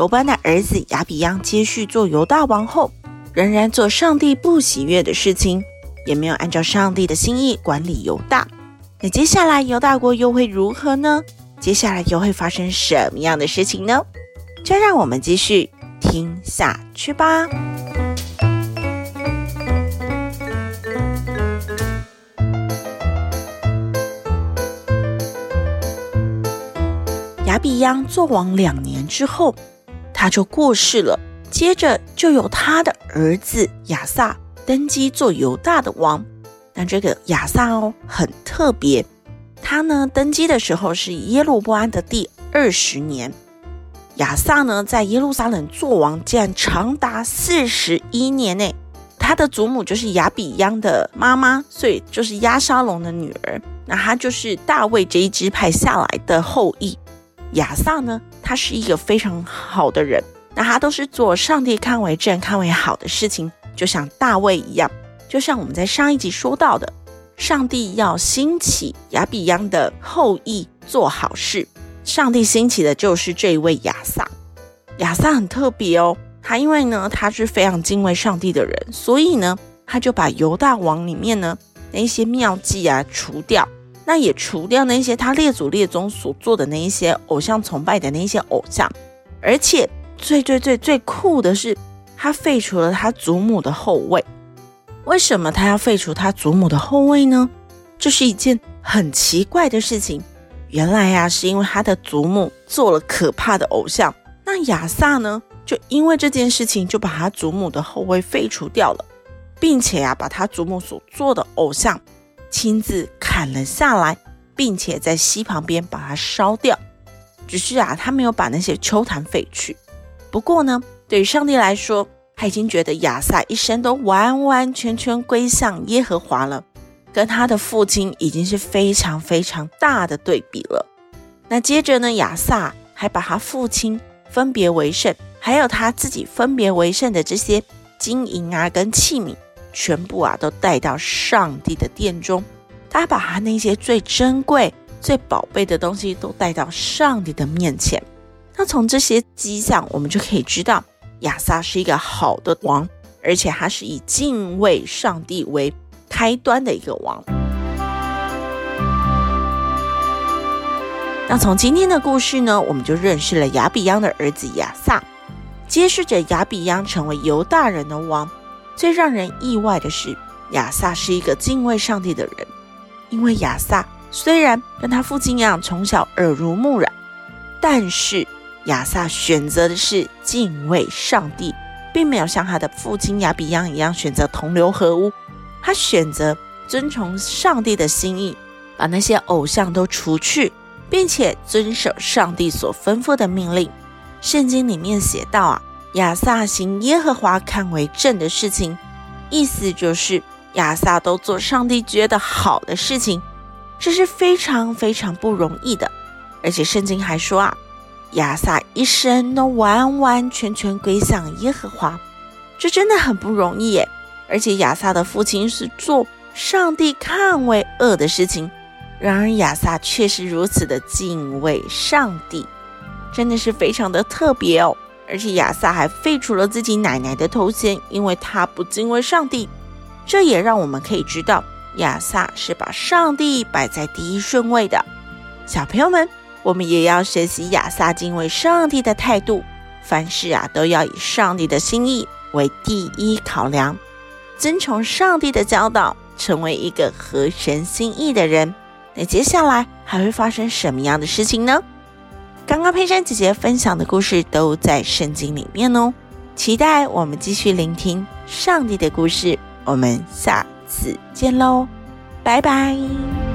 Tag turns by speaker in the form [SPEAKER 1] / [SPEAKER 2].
[SPEAKER 1] 罗班的儿子亚比央接续做犹大王后，仍然做上帝不喜悦的事情，也没有按照上帝的心意管理犹大。那接下来犹大国又会如何呢？接下来又会发生什么样的事情呢？就让我们继续听下去吧。亚比央做王两年之后。他就过世了，接着就由他的儿子亚萨登基做犹大的王。但这个亚萨哦很特别，他呢登基的时候是耶路波安的第二十年。亚萨呢在耶路撒冷做王，竟然长达四十一年内。他的祖母就是亚比央的妈妈，所以就是亚沙龙的女儿。那他就是大卫这一支派下来的后裔。亚萨呢，他是一个非常好的人，那他都是做上帝看为正、看为好的事情，就像大卫一样。就像我们在上一集说到的，上帝要兴起亚比央的后裔做好事，上帝兴起的就是这一位亚萨。亚萨很特别哦，他因为呢，他是非常敬畏上帝的人，所以呢，他就把犹大王里面呢那些妙计啊除掉。那也除掉那些他列祖列宗所做的那一些偶像崇拜的那一些偶像，而且最最最最酷的是，他废除了他祖母的后位。为什么他要废除他祖母的后位呢？这是一件很奇怪的事情。原来呀，是因为他的祖母做了可怕的偶像。那亚萨呢，就因为这件事情，就把他祖母的后位废除掉了，并且呀，把他祖母所做的偶像。亲自砍了下来，并且在溪旁边把它烧掉。只是啊，他没有把那些秋坛废去。不过呢，对于上帝来说，他已经觉得亚萨一生都完完全全归向耶和华了，跟他的父亲已经是非常非常大的对比了。那接着呢，亚萨还把他父亲分别为圣，还有他自己分别为圣的这些金银啊跟器皿。全部啊都带到上帝的殿中，他把他那些最珍贵、最宝贝的东西都带到上帝的面前。那从这些迹象，我们就可以知道亚萨是一个好的王，而且他是以敬畏上帝为开端的一个王。那从今天的故事呢，我们就认识了亚比央的儿子亚萨，接续着亚比央成为犹大人的王。最让人意外的是，亚萨是一个敬畏上帝的人，因为亚萨虽然跟他父亲一样从小耳濡目染，但是亚萨选择的是敬畏上帝，并没有像他的父亲亚比央一样选择同流合污。他选择遵从上帝的心意，把那些偶像都除去，并且遵守上帝所吩咐的命令。圣经里面写道啊。亚萨行耶和华看为正的事情，意思就是亚萨都做上帝觉得好的事情，这是非常非常不容易的。而且圣经还说啊，亚萨一生都完完全全归向耶和华，这真的很不容易耶。而且亚萨的父亲是做上帝看为恶的事情，然而亚萨却是如此的敬畏上帝，真的是非常的特别哦。而且亚萨还废除了自己奶奶的头衔，因为他不敬畏上帝。这也让我们可以知道，亚萨是把上帝摆在第一顺位的。小朋友们，我们也要学习亚萨敬畏上帝的态度，凡事啊都要以上帝的心意为第一考量，遵从上帝的教导，成为一个合神心意的人。那接下来还会发生什么样的事情呢？刚刚佩珊姐姐分享的故事都在圣经里面哦，期待我们继续聆听上帝的故事。我们下次见喽，拜拜。